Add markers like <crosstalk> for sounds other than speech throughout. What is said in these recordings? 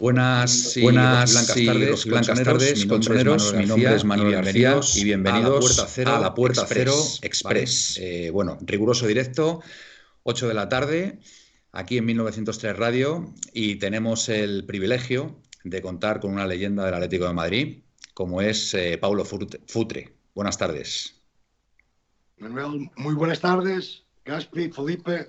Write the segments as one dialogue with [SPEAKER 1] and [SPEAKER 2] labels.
[SPEAKER 1] Buenas, buenas blancas tardes, blancas tardes, colchoneros. Mi nombre es Manuel García y bienvenidos a la Puerta Cero, Express. Eh, bueno, riguroso directo, 8 de la tarde, aquí en 1903 Radio y tenemos el privilegio de contar con una leyenda del Atlético de Madrid, como es eh, Paulo Futre. Buenas tardes.
[SPEAKER 2] Manuel, muy buenas tardes. Gaspi, Felipe,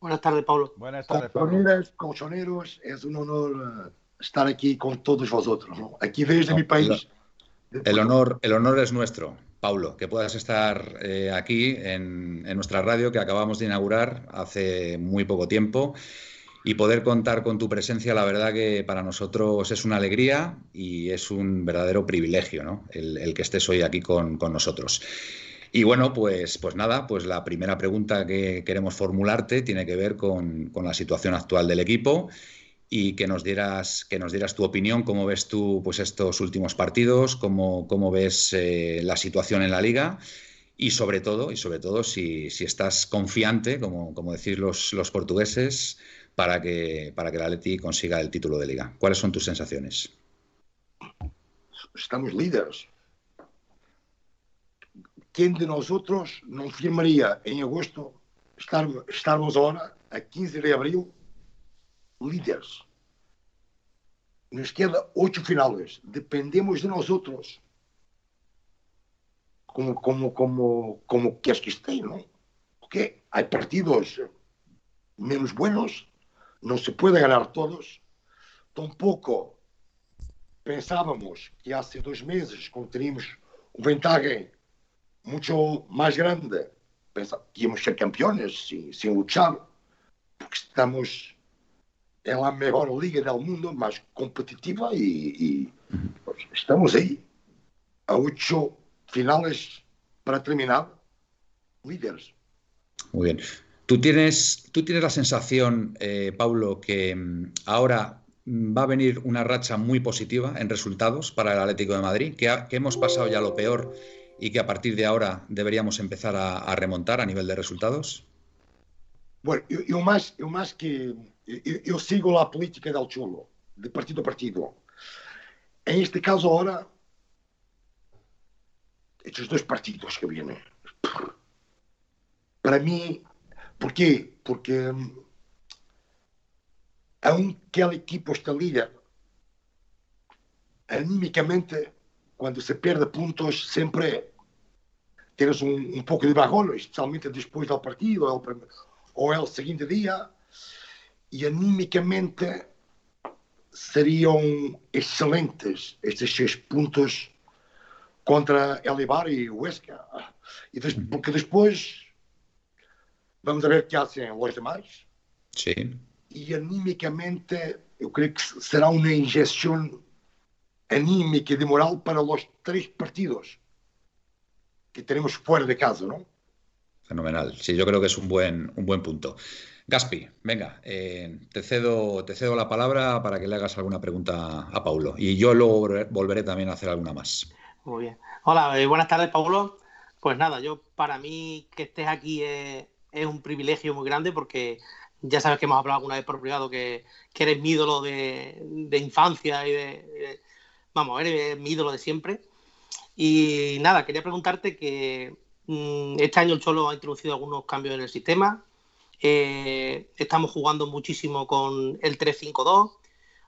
[SPEAKER 3] Buenas tardes, Pablo.
[SPEAKER 2] Buenas tardes, Pablo. Colchoneros, es un honor eh, estar aquí con todos vosotros. Aquí desde mi país.
[SPEAKER 1] El, honor, el honor es nuestro, Paulo, que puedas estar eh, aquí en, nuestra radio que acabamos de inaugurar hace muy poco tiempo y poder contar con tu presencia, la verdad que para nosotros es una alegría y es un verdadero privilegio ¿no? el, que estés hoy aquí con, con nosotros. Y bueno, pues, pues nada, pues la primera pregunta que queremos formularte tiene que ver con, la situación actual del equipo y que nos dieras, que nos dieras tu opinión, cómo ves tú pues, estos últimos partidos, cómo, cómo ves eh, la situación en la liga y sobre todo, y sobre todo si, estás confiante, como, como decís los, los portugueses, para que, para que el Atleti consiga el título de liga. ¿Cuáles son tus sensaciones?
[SPEAKER 2] Estamos líderes. quem de nós outros não firmaria em agosto estar, estarmos agora, a 15 de abril, líderes? Na esquerda, oito finais. Dependemos de nós outros. Como, como, como, como queres que esteja, não? É? Porque há partidos menos buenos, não se pode ganhar todos. Tampouco pensávamos que há dois meses, quando teríamos ventagem mucho más grande. Pensa que íamos ser campeones sin, luchar, porque estamos en la mejor liga del mundo, más competitiva y, pues, estamos ahí a ocho finales para terminar líderes.
[SPEAKER 1] Muy bien. ¿Tú tienes, tú tienes la sensación, eh, Pablo, que mm, ahora va a venir una racha muy positiva en resultados para el Atlético de Madrid, que hemos pasado ya lo peor y que a partir de ahora deberíamos empezar a, remontar a nivel de resultados?
[SPEAKER 2] Bueno, yo, más, yo más que yo, sigo la política del chulo, de partido a partido. En este caso ahora, estos dos partidos que vienen, para mí, ¿por qué? Porque aunque el equipo está líder, anímicamente quando se perde pontos, sempre tens um, um pouco de bajón, especialmente depois do partido ou, ou é o seguinte dia, e animicamente seriam excelentes estes seis pontos contra El Ibar e Huesca. E des, porque depois vamos a ver o que hacen os demais.
[SPEAKER 1] Sim.
[SPEAKER 2] E animicamente eu creio que será uma injeção anímica y de moral para los tres partidos que tenemos fuera de casa, ¿no?
[SPEAKER 1] Fenomenal. Sí, yo creo que es un buen, un buen punto. Gaspi, venga, eh, te, cedo, te cedo la palabra para que le hagas alguna pregunta a Paulo y yo luego volveré también a hacer alguna más.
[SPEAKER 3] Muy bien. Hola, eh, buenas tardes, Paulo. Pues nada, yo para mí que estés aquí es, un privilegio muy grande porque ya sabes que hemos hablado alguna vez por privado que, eres mi ídolo de, infancia y de, vamos, eres mi ídolo de siempre. Y nada, quería preguntarte que mm, este año el Cholo ha introducido algunos cambios en el sistema. Eh, estamos jugando muchísimo con el 3-5-2.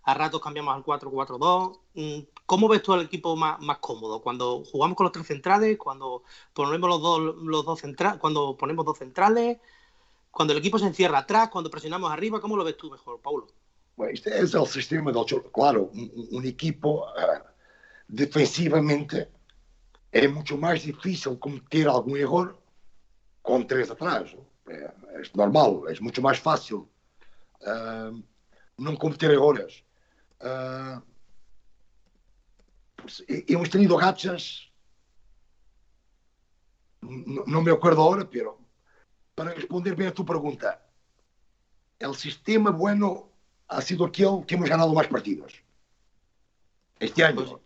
[SPEAKER 3] A ratos cambiamos al 4-4-2. Mm, ¿Cómo ves tú el equipo más, cómodo? Cuando jugamos con los tres centrales, cuando ponemos los dos, los dos centrales, cuando ponemos dos centrales. cuando el equipo se encierra atrás, cuando presionamos arriba, ¿cómo lo ves tú mejor, Paulo?
[SPEAKER 2] Bueno, este es el sistema del Cholo. Claro, un, un equipo uh, defensivamente é muito mais difícil cometer algum erro com três atrás. É, é normal, é muito mais fácil uh, não cometer erros. Uh, hemos tenido rachas, não me acordo agora, pero para responder bem a tua pergunta, o sistema bueno ha sido aquel que hemos ganado más partidos. Este año.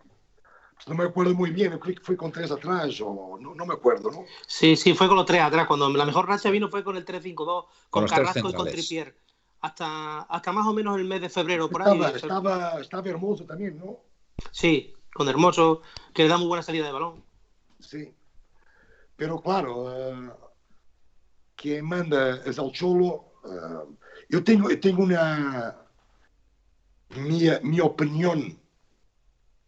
[SPEAKER 2] No me acuerdo muy bien, creo que fue con tres atrás, o no, no me acuerdo, ¿no?
[SPEAKER 3] Sí, sí, fue con los tres atrás. Cuando la mejor racha vino fue con el 3-5-2, con, con Carrasco y con Tripier. Hasta, hasta más o menos el mes de febrero, por
[SPEAKER 2] estaba,
[SPEAKER 3] ahí.
[SPEAKER 2] Estaba, estaba hermoso también, ¿no?
[SPEAKER 3] Sí, con Hermoso, que le da muy buena salida de balón.
[SPEAKER 2] Sí. Pero claro, uh, quien manda es al Cholo. Uh, yo, tengo, yo tengo una. Mi, mi opinión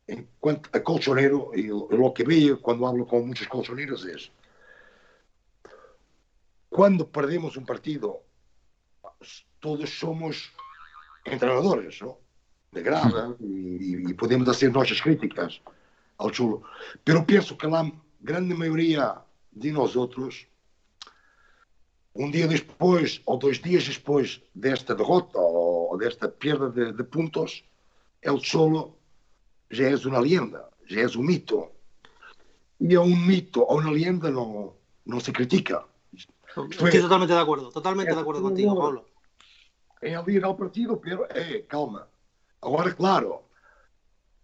[SPEAKER 2] en cuanto a colchonero, y lo que veo cuando hablo con muchos colchoneros es, cuando perdemos un partido, todos somos entrenadores, ¿no? De grada, y, y podemos hacer nuestras críticas al chulo. Pero pienso que la grande mayoría de nosotros, um dia depois ou dois dias depois desta derrota ou desta perda de, de pontos, El Cholo já és uma lenda, já és um mito. E a um mito ou uma lenda não, não se critica.
[SPEAKER 3] Estoy é, totalmente de acuerdo, totalmente é, de acuerdo contigo, Pablo.
[SPEAKER 2] É ali ir ao partido, pero é, calma. Agora, claro,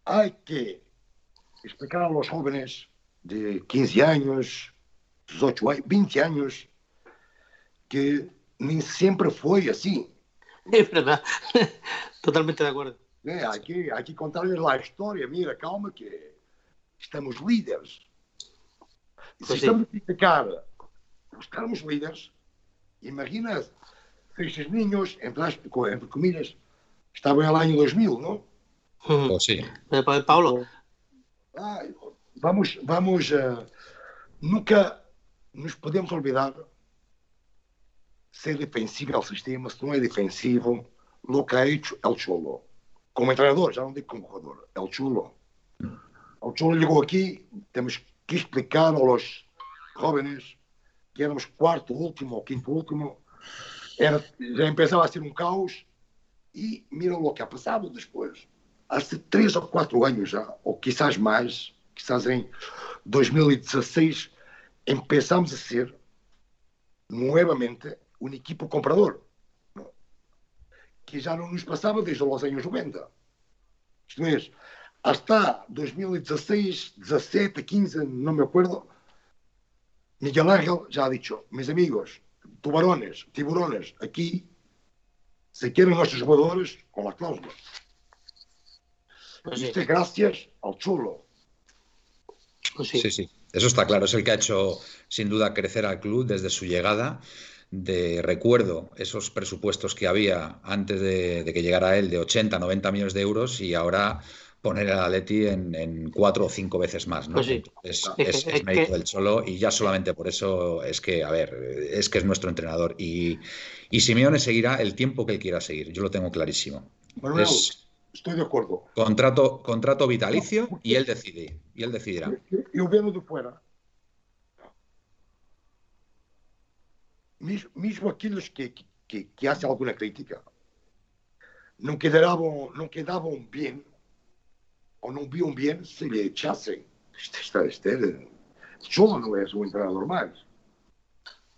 [SPEAKER 2] há que explicar aos jovens de 15 anos, 18 anos, 20 anos, que nem sempre foi assim.
[SPEAKER 3] É verdade. <laughs> totalmente de acordo.
[SPEAKER 2] É, aqui que, hay que contarles. Mira, calma, que estamos líderes. E se estamos a criticar, estamos líderes. Imagina, estes ninhos, entre, las, entre comillas, estavam lá em 2000, não
[SPEAKER 1] hum. sim é, sí.
[SPEAKER 3] Eh, Paulo
[SPEAKER 2] Ah, vamos, vamos, uh, nunca nos podemos olvidar se é defensivo o sistema, se não é defensivo, lo que ha hecho Cholo. Como entrenador, já não digo como jogador, el Cholo. El Cholo chegou aqui, temos que explicar aos jovens que éramos quarto último ou quinto último, era, já empezava a ser um caos e mira o que ha passado depois. Há três ou quatro anos já, ou quizás mais, quizás em 2016, empezamos a ser novamente um equipo comprador, que já não nos passava desde os anos 90. Isto é, hasta 2016, 17, 15, não me acuerdo, Miguel Ángel já ha dicho, mis amigos, tubarones, tiburones, aquí se quieren nuestros jugadores con la cláusula. Pues sí. gracias al chulo.
[SPEAKER 1] Pues sí. sí, sí, eso está claro. Es el que ha hecho sin duda crecer al club desde su llegada de recuerdo esos presupuestos que había antes de, de, que llegara él de 80, 90 millones de euros y ahora poner al Atleti en, en cuatro o cinco veces más. ¿no? Pues sí. es, es, es, mérito del solo y ya solamente por eso es que, a ver, es que es nuestro entrenador y, y Simeone seguirá el tiempo que él quiera seguir. Yo lo tengo clarísimo.
[SPEAKER 2] Bueno, es, estoy de acuerdo.
[SPEAKER 1] Contrato, contrato vitalicio no, y él decide. Y él decidirá.
[SPEAKER 2] Yo viendo de fuera. Mismo aquellos que, que, que hacen alguna crítica não quedavam, não quedavam bem ou não viam bem se lhe echassem. Isto, isto, isto é, Cholo não é um entrenador mais.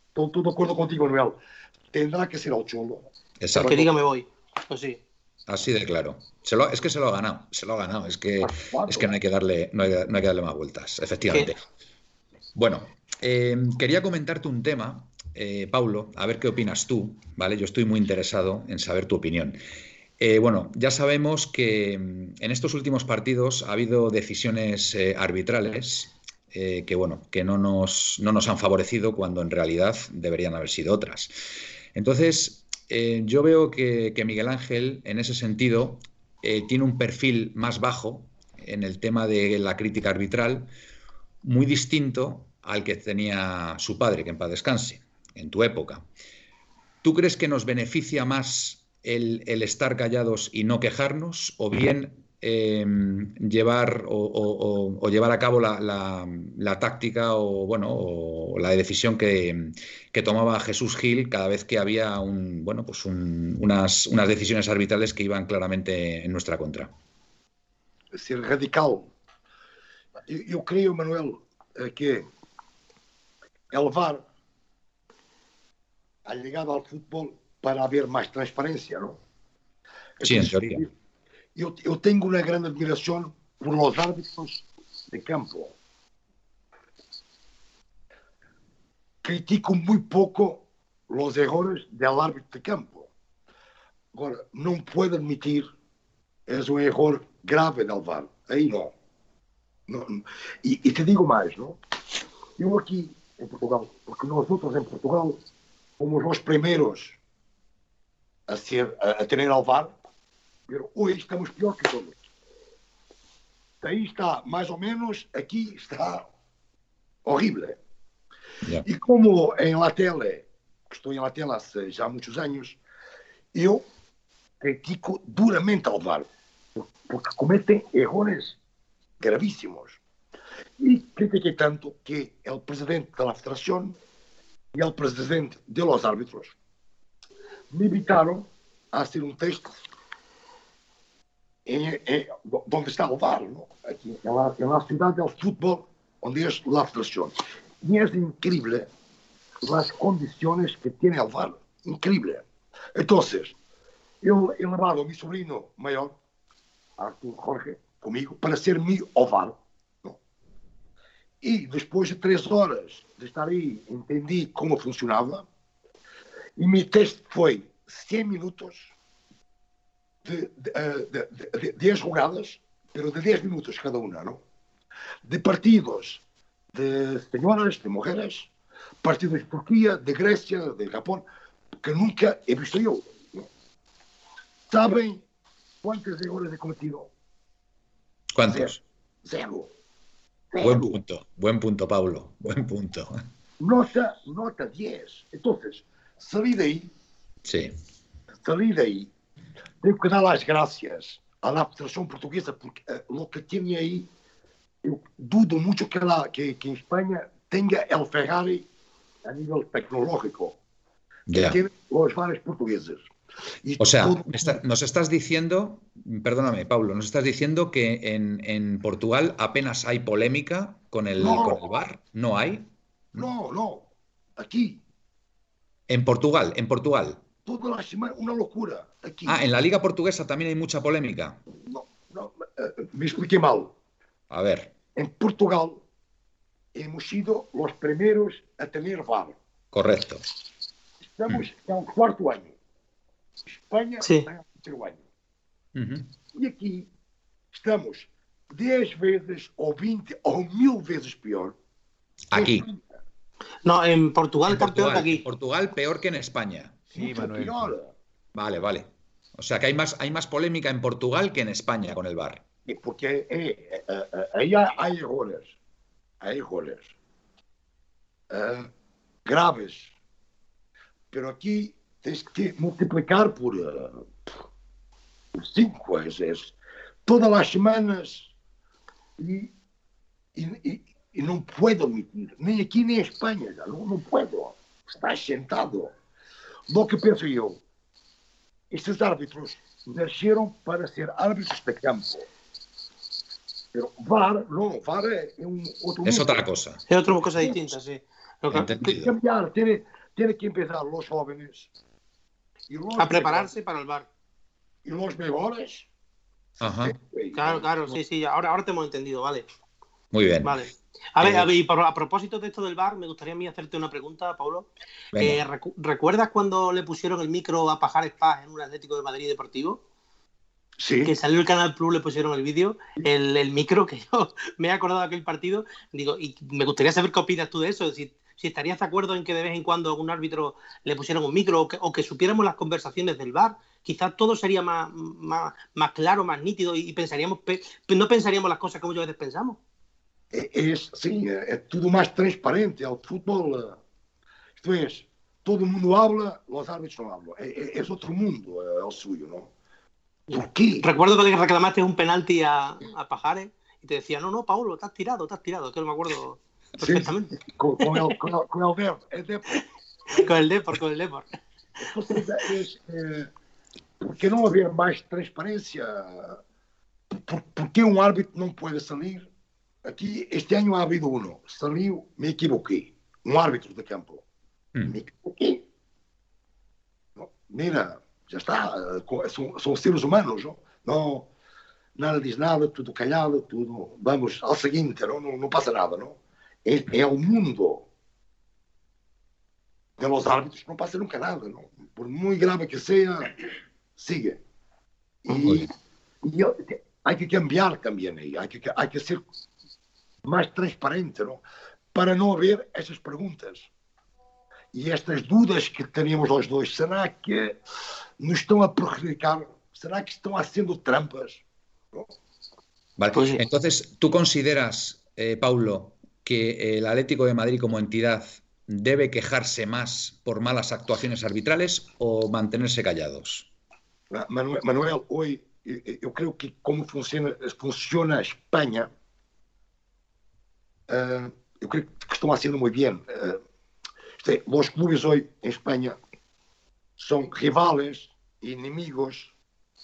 [SPEAKER 2] Estou, estou de acordo contigo, Noel. Tendrá que ser al Cholo.
[SPEAKER 3] Exacto. Que diga me voy. Pues sí.
[SPEAKER 1] Así de claro. Se lo, es que se lo ha ganado, se lo ha ganado. Es que, es que no, hay que darle, no, hay, no hay que darle más vueltas, efectivamente. ¿Qué? Bueno, eh, quería comentarte un tema eh, Paulo, a ver qué opinas tú, ¿vale? Yo estoy muy interesado en saber tu opinión. Eh, bueno, ya sabemos que mm, en estos últimos partidos ha habido decisiones eh, arbitrales que, bueno, que no nos, no nos, han favorecido cuando en realidad deberían haber sido otras. Entonces, yo veo que, que, Miguel Ángel, en ese sentido, tiene un perfil más bajo en el tema de la crítica arbitral, muy distinto al que tenía su padre, que en paz descanse en tu época. ¿tú crees que nos beneficia más el, estar callados y no quejarnos o bien em, llevar o, llevar a cabo la, táctica o bueno o la decisión que, tomaba Jesús Gil cada vez que había un, bueno, pues unas, unas decisiones arbitrales que iban claramente en nuestra contra?
[SPEAKER 2] Ser radical. Yo, creo, Manuel, eh, que el VAR ha llegado al fútbol para haber más transparencia, ¿no?
[SPEAKER 1] Sí, en teoría.
[SPEAKER 2] Yo, yo tengo una gran admiración por los árbitros de campo. Critico muy poco los errores del árbitro de campo. Ahora, no puedo admitir es un error grave del VAR. Ahí no. no, no. Y, y, te digo más, ¿no? Yo aquí en Portugal, porque nosotros en Portugal fomos os primeiros a, ser, a, a ter ao VAR, pero hoje estamos pior que todos. Aí está, mais ou menos, aqui está horrível. Yeah. E como em Latele, estou em Latele há já muitos anos, eu critico duramente ao VAR, porque cometem erros gravíssimos. E critiquei tanto que o presidente da federação e o presidente deu aos árbitros, me evitaram a ser um texto. Em, em, onde está o VAR, não? Aqui, é lá, é lá a cidade do futebol, onde é la federación. e é incrível as condições que tem o VAR. incrível. Então, eu eu levado o meu sobrinho maior, Arthur Jorge, comigo, para ser meu o var e depois de três horas de estar aí, entendi como funcionava. E meu teste foi 100 minutos de, de, de, de 10 jogadas, pero de 10 minutos cada uma, não? De partidos de senhoras, de mulheres, partidos de Turquia, de Grécia, de Japão, que nunca he visto eu. Não? Sabem quantas erros he cometido?
[SPEAKER 1] Quantos?
[SPEAKER 2] Zero.
[SPEAKER 1] Buen punto, buen punto, Pablo, <laughs> buen punto.
[SPEAKER 2] Nota, nota 10. Entonces, salí de ahí.
[SPEAKER 1] Sí.
[SPEAKER 2] Salí de ahí. Tengo que dar las gracias a la Federación Portuguesa porque uh, lo que tiene ahí, yo dudo mucho que, la, que, que en España tenga el Ferrari a nivel tecnológico que yeah. tienen los bares
[SPEAKER 1] o sea, nos estás diciendo, perdóname, Pablo, nos estás diciendo que en, Portugal apenas hay polémica con el, con el bar. ¿No hay?
[SPEAKER 2] No, no. Aquí.
[SPEAKER 1] En Portugal, en Portugal.
[SPEAKER 2] Toda la semana, una locura. Aquí.
[SPEAKER 1] Ah, en la Liga Portuguesa también hay mucha polémica.
[SPEAKER 2] No, no, eh, me expliqué mal.
[SPEAKER 1] A ver.
[SPEAKER 2] En Portugal hemos sido los primeros a tener VAR.
[SPEAKER 1] Correcto.
[SPEAKER 2] Estamos en el cuarto año. Espanha
[SPEAKER 3] Sim.
[SPEAKER 2] está em terceiro ano.
[SPEAKER 1] Uhum.
[SPEAKER 2] E aqui estamos 10 vezes, ou 20, ou mil vezes pior.
[SPEAKER 1] Aqui.
[SPEAKER 3] No, en Portugal está
[SPEAKER 1] Portugal,
[SPEAKER 3] peor que aquí.
[SPEAKER 1] Portugal peor que en España.
[SPEAKER 2] Sí, Manuel. Peor.
[SPEAKER 1] Vale, vale. O sea que hay más, hay más polémica en Portugal que en España con el bar.
[SPEAKER 2] Porque eh, eh, eh, aí há, há errores. Há errores. Uh, graves. Pero aqui tens que multiplicar por eh, 5, vezes todas as semanas e, e, e, e não puedo admitir, nem aqui nem em Espanha, já, não, não puedo, estás sentado. Do que penso eu, estes árbitros nasceram para ser árbitros de campo. Pero VAR, não, VAR é,
[SPEAKER 1] outra coisa.
[SPEAKER 3] É outra coisa distinta, sim.
[SPEAKER 2] Tem que cambiar, tem, tem que empezar os jovens
[SPEAKER 3] a prepararse para el bar.
[SPEAKER 2] Y los mejores.
[SPEAKER 1] Ajá.
[SPEAKER 3] Claro, claro, sí, sí, ahora, ahora te hemos entendido, vale.
[SPEAKER 1] Muy bien.
[SPEAKER 3] Vale. A ver, a, ver, y a propósito de esto del bar, me gustaría a mí hacerte una pregunta, Pablo. Eh, ¿Recuerdas cuando le pusieron el micro a Pajar Paz en un Atlético de Madrid deportivo?
[SPEAKER 2] Sí.
[SPEAKER 3] Que salió el Canal Plus, le pusieron el vídeo, el, el, micro, que <laughs> yo me he acordado de aquel partido. Digo, y me gustaría saber qué opinas tú de eso. Es decir, si estarías de acuerdo en que de vez en cuando a un árbitro le pusieran un micro o que, o que supiéramos las conversaciones del bar, quizás todo sería más, más, más claro, más nítido y, pensaríamos, no pensaríamos las cosas como yo a veces pensamos.
[SPEAKER 2] Es, sí, es todo más transparente. El fútbol, esto es, todo mundo habla, los árbitros no hablan. Es, es- es otro mundo eh, el suyo, ¿no? ¿Por qué?
[SPEAKER 3] Recuerdo que reclamaste un penalti a, a Pajares y te decía, no, no, Paulo, estás tirado, estás tirado. Es que no me acuerdo
[SPEAKER 2] Sí,
[SPEAKER 3] perfectamente.
[SPEAKER 2] con, con el, con el, con el Dep- el Dep-
[SPEAKER 3] Con el Depor, con el Depor.
[SPEAKER 2] Entonces, es, eh, ¿por que não haver mais transparência? Por, por que um árbitro não pode salir? Aqui, este ano ha habido uno. Saliu, me equivoquei. Um árbitro de campo.
[SPEAKER 1] Mm.
[SPEAKER 2] Me equivoquei. No, mira, já está. São, são seres humanos, não? não? Nada diz nada, tudo calhado, tudo. Vamos ao seguinte, não, não, não passa nada, não? É, é o mundo de los árbitros no pasa nunca nada, ¿no? Por muy grave que sea, sigue. Yo- te- hay que cambiar también ahí, hay que, hay que ser más transparente, ¿no? Para no haber esas preguntas. E estas dúvidas que teníamos os dois, será que nos estão a prejudicar? Será que estão haciendo trampas?
[SPEAKER 1] Vale.
[SPEAKER 3] Pues sí.
[SPEAKER 1] Entonces, ¿tú consideras, eh, Paulo, que el Atlético de Madrid como entidad debe quejarse más por malas actuaciones arbitrales o mantenerse callados?
[SPEAKER 2] Manuel, Manuel, hoy eu, eu creio que como funciona, funciona a Espanha, creio que estão haciendo muy bien. Los clubes hoy en España son rivales e inimigos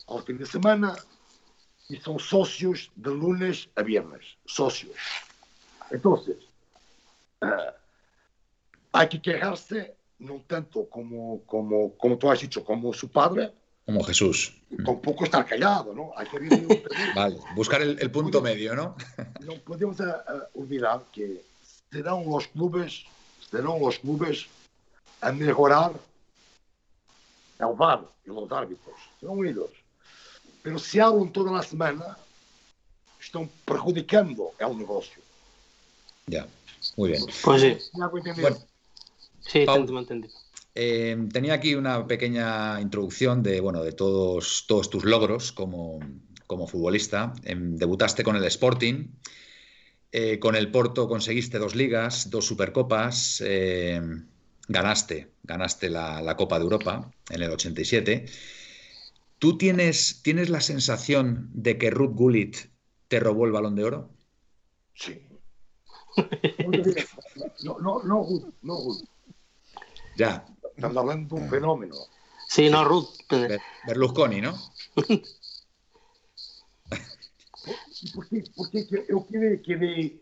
[SPEAKER 2] ao fim de semana e são socios de lunes a viernes. Socios. Entonces, ah, hay que quejarse no tanto como, como, como tú has dicho, como su padre,
[SPEAKER 1] Como Jesús.
[SPEAKER 2] tampoco estar callado, ¿no? Hay que término. <laughs>
[SPEAKER 1] Vale, buscar el, el punto medio, ¿no?
[SPEAKER 2] No podemos ah, olvidar que serán los clubes, serán los clubes a mejorar el VAR y los árbitros. Serán ellos. Pero si hablan toda la semana, están perjudicando el negocio.
[SPEAKER 1] Ya, muy bien.
[SPEAKER 3] Pues sí.
[SPEAKER 1] Bueno,
[SPEAKER 3] sí,
[SPEAKER 1] Pau.
[SPEAKER 3] te entendí.
[SPEAKER 1] Eh, tenía aquí una pequeña introducción de, bueno, de todos, todos tus logros como, como futbolista. Em, debutaste con el Sporting, eh, con el Porto conseguiste dos ligas, dos supercopas, eh, ganaste, ganaste la, la Copa de Europa en el 87. ¿Tú tienes, tienes la sensación de que Ruth Gullit te robó el balón de oro?
[SPEAKER 2] Sí. No, no, no, Ruth, no, Ruth.
[SPEAKER 1] Ya,
[SPEAKER 2] Estamos hablando de un fenómeno.
[SPEAKER 3] Sí, no, Ruth.
[SPEAKER 1] Ber- Berlusconi, ¿no? <laughs>
[SPEAKER 2] E por que, por que que eu queria, queria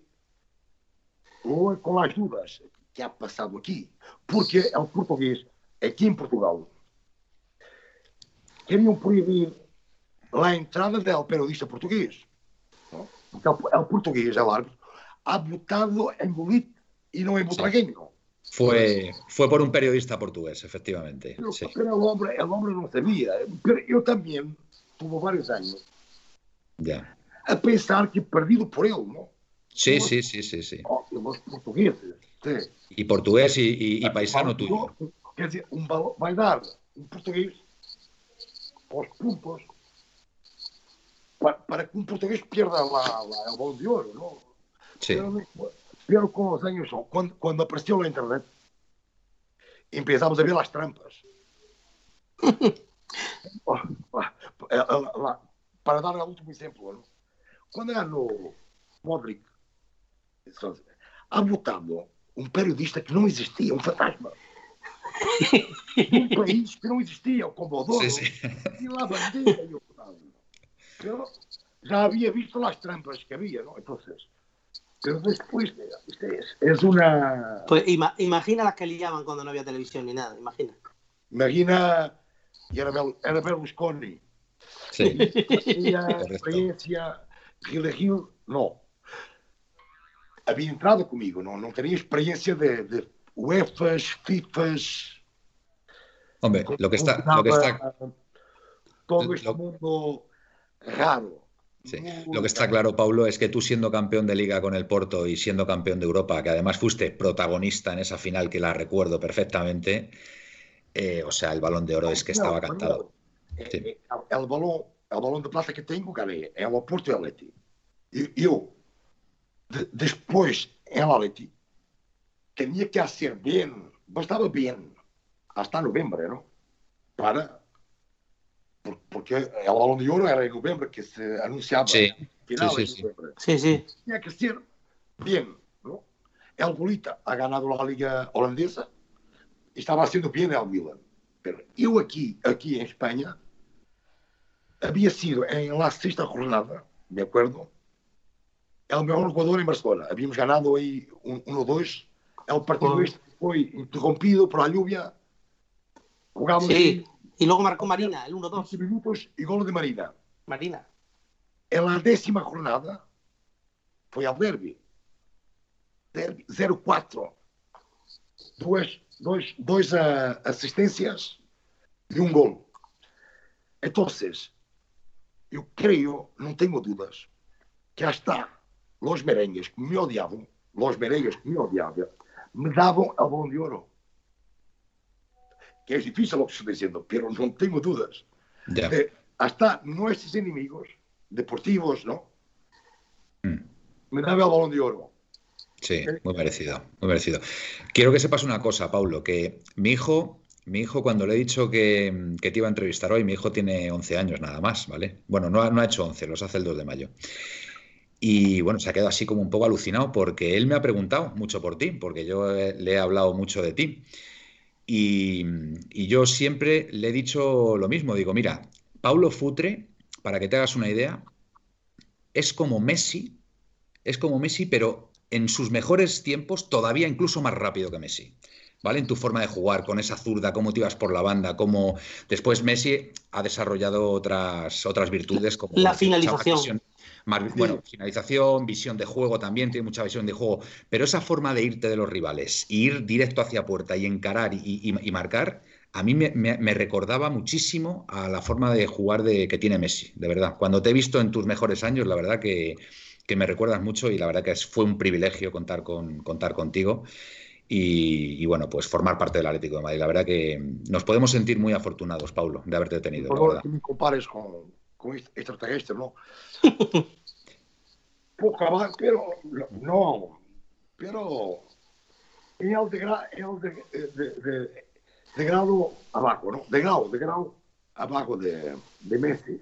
[SPEAKER 2] ou com as dúvidas que ha passado aqui, porque é o português, aqui em Portugal, queriam proibir lá a entrada del periodista português. Porque é o, é o português, é o árbitro, ha votado em Bolite e não em Butragueño.
[SPEAKER 1] Fue, fue por un periodista portugués, efectivamente.
[SPEAKER 2] Pero,
[SPEAKER 1] Sí.
[SPEAKER 2] pero el, hombre, el hombre no sabía. Pero eu também, tuve vários anos,
[SPEAKER 1] Ya.
[SPEAKER 2] a pensar que perdido por ele, não?
[SPEAKER 1] Sí, sí, sí, sí, sí.
[SPEAKER 2] Oh, e os portugueses, sí.
[SPEAKER 1] Y portugués y, y- y paisano tuyo.
[SPEAKER 2] Quer dizer, um vai dar um português aos puntos para, para que um português perda lá, lá o balão de ouro, não?
[SPEAKER 1] Sim.
[SPEAKER 2] Pero, pero, con los años, cuando, cuando internet, empezámos a ver as trampas. <laughs> Oh, oh, eh, eh, para dar o último exemplo, quando era no Modric, há votado um periodista que não existia, um fantasma. um país que não existia, o Comodoro.
[SPEAKER 1] Sim, sim.
[SPEAKER 2] E lá bandia, eu, já havia visto lá as trampas que havia, não? Então, pero después, es, es una...
[SPEAKER 3] Pues ima- imagina las que liaban cuando no había televisión ni nada, imagina.
[SPEAKER 2] Imagina, y era, Bel- era Berlusconi,
[SPEAKER 1] Sí. <laughs> Correcto.
[SPEAKER 2] experiencia, no. Había entrado conmigo, no, no tenía experiencia de, de UEFAs, FIFAs,
[SPEAKER 1] Hombre, lo que está, lo que está,
[SPEAKER 2] todo este
[SPEAKER 1] lo-
[SPEAKER 2] mundo raro.
[SPEAKER 1] Sí, lo que está claro, Paulo, es que tú siendo campeón de liga con el Porto y siendo campeón de Europa, que además fuiste protagonista en esa final que la recuerdo perfectamente, eh, o sea, el balón de oro es que estaba
[SPEAKER 2] Não,
[SPEAKER 1] cantado. Sí.
[SPEAKER 2] é o balão, é o balão de plata que tenho, cara, é, é o Porto e o Atleti. E eu, de- depois, em Atleti, tinha que ser bem, bastava bem. hasta noviembre, ¿no? Para. Porque el balón de oro era en noviembre que se anunciaba.
[SPEAKER 1] Sí.
[SPEAKER 2] Final
[SPEAKER 1] Sí, sí, sí.
[SPEAKER 2] noviembre.
[SPEAKER 3] Sí, sí.
[SPEAKER 2] Tenía que ser bien, ¿no? El Bolita ha ganado la liga holandesa estaba haciendo bien el Milan. Pero yo aquí, aquí en España, había sido en la sexta jornada, me acuerdo, el mejor jugador en Barcelona. Habíamos ganado ahí 1-2. El partido este fue interrumpido por la lluvia. Jugamos
[SPEAKER 3] Sí. Y luego marcó Marina, el 1-2.
[SPEAKER 2] 15 minutos y gol de Marina.
[SPEAKER 3] Marina.
[SPEAKER 2] En la décima jornada foi ao derby. Derby 0-4. Duas, dois, dois ah, assistências e um gol. Então, eu creio, não tenho dúvidas, que hasta los merengues que me odiavam, los merengues que me odiavam, me davam a bola de ouro. Que é difícil lo que estou dizendo, pero não tenho dúvidas.
[SPEAKER 1] Ya.
[SPEAKER 2] Eh, hasta nuestros enemigos deportivos, ¿no?
[SPEAKER 1] Mm.
[SPEAKER 2] Me daba el balón de oro.
[SPEAKER 1] Sí, muy merecido, muy merecido. Quiero que sepas una cosa, Paulo, que mi hijo, mi hijo cuando le he dicho que, que te iba a entrevistar hoy, mi hijo tiene 11 años nada más, ¿vale? Bueno, no ha, no ha hecho 11, los hace el 2 de mayo. Y bueno, se ha quedado así como un poco alucinado porque él me ha preguntado mucho por ti, porque yo eh, le he hablado mucho de ti. Y, y yo siempre le he dicho lo mismo, digo, mira, Paulo Futre, para que te hagas una idea, es como Messi, es como Messi, pero en sus mejores tiempos todavía incluso más rápido que Messi. ¿Vale? En tu forma de jugar, con esa zurda, cómo te ibas por la banda, cómo después Messi ha desarrollado otras, otras virtudes como
[SPEAKER 3] La finalización.
[SPEAKER 1] Más bueno, finalización, visión de juego también, tiene mucha visión de juego, pero esa forma de irte de los rivales, ir directo hacia puerta y encarar y, y- y marcar, a mí me, me- me recordaba muchísimo a la forma de jugar de, que tiene Messi, de verdad. Cuando te he visto en tus mejores años, la verdad que, que me recuerdas mucho y la verdad que es- fue un privilegio contar, con, contar contigo. Y, y, bueno, pues formar parte del Atlético de Madrid. La verdad que nos podemos sentir muy afortunados, Paulo, de haberte tenido.
[SPEAKER 2] Por favor, que me compares con, con extraterrestre, ¿no? <laughs> Poco más, pero no, pero en el de, gra- el de, de, de- de grado abajo, ¿no? De grado, de grado abajo de, de Messi.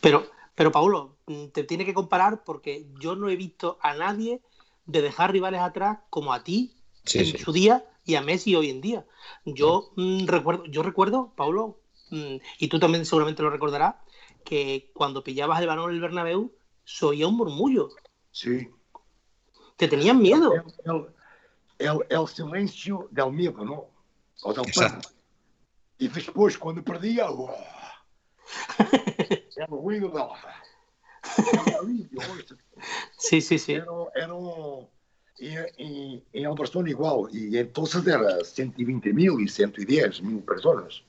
[SPEAKER 3] Pero, pero Paulo, mm, te tiene que comparar porque yo no he visto a nadie de dejar rivales atrás como a ti
[SPEAKER 1] Sí,
[SPEAKER 3] en
[SPEAKER 1] sí.
[SPEAKER 3] su día y a Messi hoy en día. Yo mm, recuerdo, yo recuerdo, Paulo, mm, y tú también seguramente lo recordarás, que cuando pillabas el balón en el Bernabéu se oía un murmullo.
[SPEAKER 2] Sí.
[SPEAKER 3] Te tenían miedo.
[SPEAKER 2] El, el, el, el silencio del miedo, ¿no? O del
[SPEAKER 1] Exacto.
[SPEAKER 2] pánico. Y después, cuando perdía, ¡oh! <laughs> el ruido del...
[SPEAKER 3] Sí, sí, sí.
[SPEAKER 2] Era, era um- e, e, em El Barcelona igual, e entonces era 120 mil e 110 mil personas.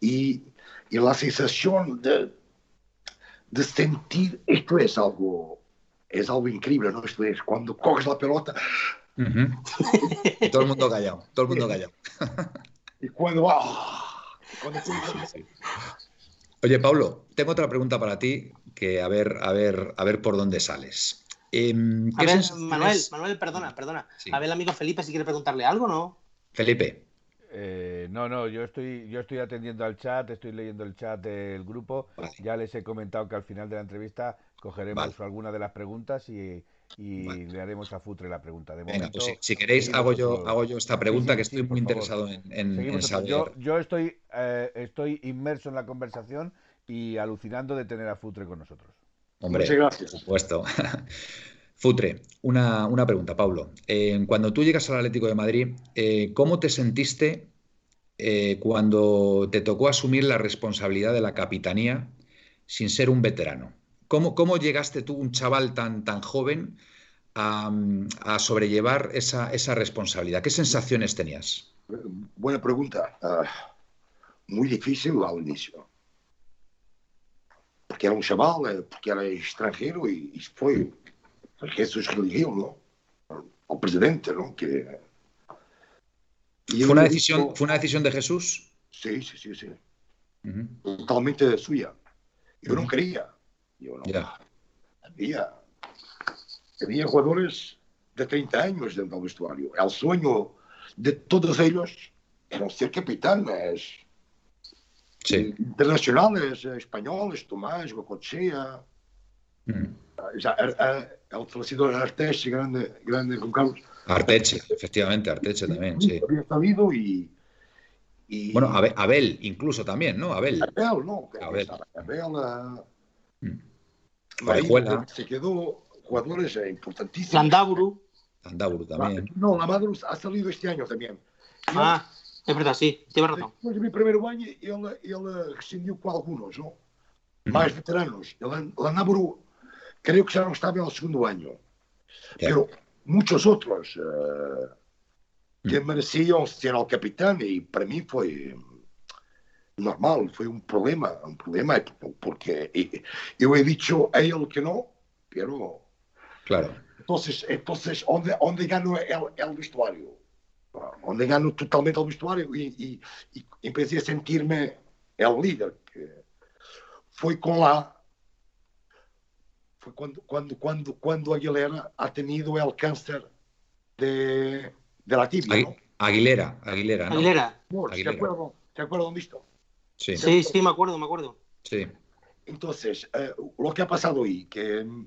[SPEAKER 2] Y, y la sensación de, de sentir, esto es algo, es algo increíble, ¿no? Esto es cuando coges la pelota.
[SPEAKER 1] Y <laughs> todo el mundo callado, todo el mundo callado.
[SPEAKER 2] y cuando, ¡ah! cuando
[SPEAKER 1] Oye, Paulo, tengo otra pregunta para ti, que a ver, a ver, a ver por dónde sales. Em,
[SPEAKER 3] A
[SPEAKER 1] ¿qué
[SPEAKER 3] ver, Manuel, Manuel, perdona, perdona.
[SPEAKER 1] Sí.
[SPEAKER 3] A ver, el amigo Felipe, si quiere preguntarle algo, ¿no?
[SPEAKER 1] Felipe,
[SPEAKER 4] Eh, no, no, yo estoy, yo estoy atendiendo al chat, estoy leyendo el chat del grupo.
[SPEAKER 1] Vale.
[SPEAKER 4] Ya les he comentado que al final de la entrevista cogeremos
[SPEAKER 1] Vale.
[SPEAKER 4] alguna de las preguntas y, y
[SPEAKER 1] Vale.
[SPEAKER 4] le haremos a Futre la pregunta. De
[SPEAKER 1] venga,
[SPEAKER 4] momento,
[SPEAKER 1] pues si, si queréis hago yo, hago yo esta pregunta
[SPEAKER 4] sí,
[SPEAKER 1] que estoy muy
[SPEAKER 4] favor.
[SPEAKER 1] interesado en, en- saber.
[SPEAKER 4] Yo, yo estoy, eh, estoy inmerso en la conversación y alucinando de tener a Futre con nosotros.
[SPEAKER 1] Hombre,
[SPEAKER 2] Muchas gracias.
[SPEAKER 1] por supuesto. <laughs> Futre, una, una pregunta, Pablo. Eh, cuando tú llegas al Atlético de Madrid, eh, ¿cómo te sentiste eh, cuando te tocó asumir la responsabilidad de la capitanía sin ser un veterano? ¿Cómo, cómo llegaste tú, un chaval tan, tan joven, a, a sobrellevar esa, esa responsabilidad? ¿Qué sensaciones tenías?
[SPEAKER 2] Buena pregunta. Ah, muy difícil al inicio. Porque era un chaval, porque era extranjero y fue Jesús religión, ¿no? Al presidente, ¿no? Que, y
[SPEAKER 1] ¿Fue una decisión, ¿fue una decisión de Jesús?
[SPEAKER 2] Sí, sí, sí, sí.
[SPEAKER 1] Ujú,
[SPEAKER 2] Totalmente suya. Yo no
[SPEAKER 1] Ujú.
[SPEAKER 2] quería. Yo no.
[SPEAKER 1] Ya.
[SPEAKER 2] Había, había jugadores de 30 años dentro del vestuario. El sueño de todos ellos eran ser capitanes
[SPEAKER 1] Sí.
[SPEAKER 2] internacionales, eh, españoles, Tomás, Gocochea,
[SPEAKER 1] Mm.
[SPEAKER 2] já a- a- el falecido Arteche, grande, grande Juan Carlos,
[SPEAKER 1] Arteche, efectivamente, Arteche también, sí.
[SPEAKER 2] había salido y, y
[SPEAKER 1] Bueno, Abe- Abel, incluso también, ¿no? Abel.
[SPEAKER 2] Abel, ¿no?
[SPEAKER 1] Abel.
[SPEAKER 2] Abel, ah,
[SPEAKER 1] Mm.
[SPEAKER 2] Se quedó jugadores eh, importantísimos.
[SPEAKER 3] Landaburu.
[SPEAKER 1] Andaburu también.
[SPEAKER 2] No, la Madrus ha salido este año también. Y
[SPEAKER 3] Ah, es verdad, sí, tienes razón.
[SPEAKER 2] Depois do meu primeiro ano, ele, ele rescindiu com alguns, não?
[SPEAKER 1] Uhum.
[SPEAKER 2] mais veteranos. Ele, creo que ya no estaba en el segundo
[SPEAKER 1] año.
[SPEAKER 2] Pero muchos otros uh, que mm. merecían ser el capitán y para mí fue normal, fue un problema, un problema é porque yo he dicho a él que no, pero...
[SPEAKER 1] Claro.
[SPEAKER 2] Entonces, entonces ¿dónde, dónde gano é el, el é vestuario? Onde engano totalmente ao vestuário e, e, e, empecei a sentir-me o líder. Que foi com lá foi quando, quando, quando, quando Aguilera ha tenido el cáncer de, de la tibia,
[SPEAKER 1] Agui-
[SPEAKER 2] ¿no?
[SPEAKER 1] Aguilera, Aguilera, ¿no?
[SPEAKER 3] Aguilera.
[SPEAKER 2] Amor, ¿Te
[SPEAKER 1] Aguilera.
[SPEAKER 2] acuerdas? ¿Te acuerdas disto?
[SPEAKER 1] Sí, sí.
[SPEAKER 3] Sí, sí, me acuerdo, me acuerdo.
[SPEAKER 2] Entonces, eh, lo que ha pasado ahí, que, mm,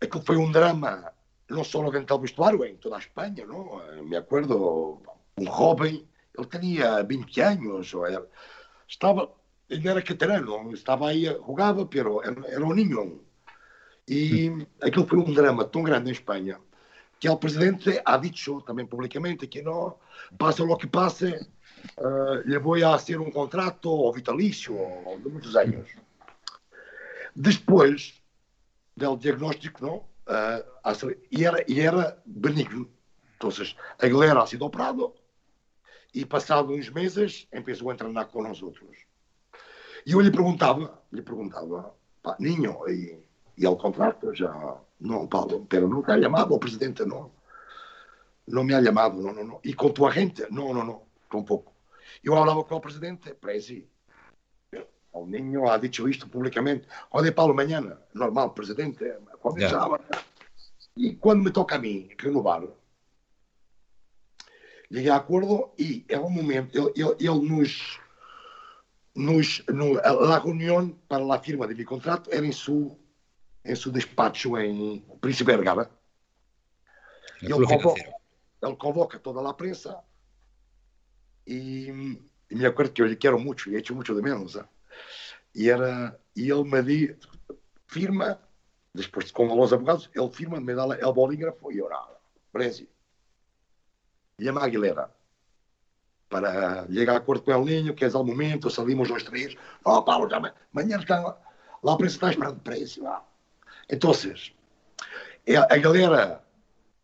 [SPEAKER 2] es que fue un drama, no solo dentro del vestuario, en toda España, ¿no? Eh, Me acuerdo, un joven, él tenía 20 años, o era- estaba, él era veterano, estaba ahí, jugaba, pero era, era un niño. E aquilo foi um drama tão grande em Espanha que o presidente ha dicho também publicamente que não, passa o que passa, uh, eh, lhe vou a ser um contrato ou vitalício ou de muitos anos. Depois do diagnóstico, não, uh, eh, e, era, e era benigno. Então, a galera ha sido operado e passado uns meses começou a treinar com nós outros. E eu lhe perguntava, lhe perguntava, pá, Ninho, e y el contrato ya, no, Pablo, pero ha llamado el presidente, no. No me ha llamado, no, no, no. Y con tu agente, no, no, no, tampoco. Yo hablaba con el presidente, presi. El niño ha dicho esto públicamente. Oye, Pablo, mañana, normal, presidente, cuando
[SPEAKER 1] Ya.
[SPEAKER 2] estaba. Y cuando me toca a mí renovar, llegué a acuerdo y en un momento, él, él- él nos, nos, no- la reunión para la firma de mi contrato era en su, em seu despacho em Príncipe Vergara.
[SPEAKER 1] Y
[SPEAKER 2] ele,
[SPEAKER 1] convoca,
[SPEAKER 2] él convoca, toda a prensa e me acuerdo que eu lhe quero muito, e he hecho de menos. E, era, e ele me di, firma, depois com alguns abogados, ele firma, me dá o bolígrafo e orava. Brasil. E a Maguilera, para chegar a acordo com o Elinho, que é o momento, salimos os três. Oh, Paulo, já, amanhã está, lá a prensa está esperando preço. Ah. Entonces, eh, a galera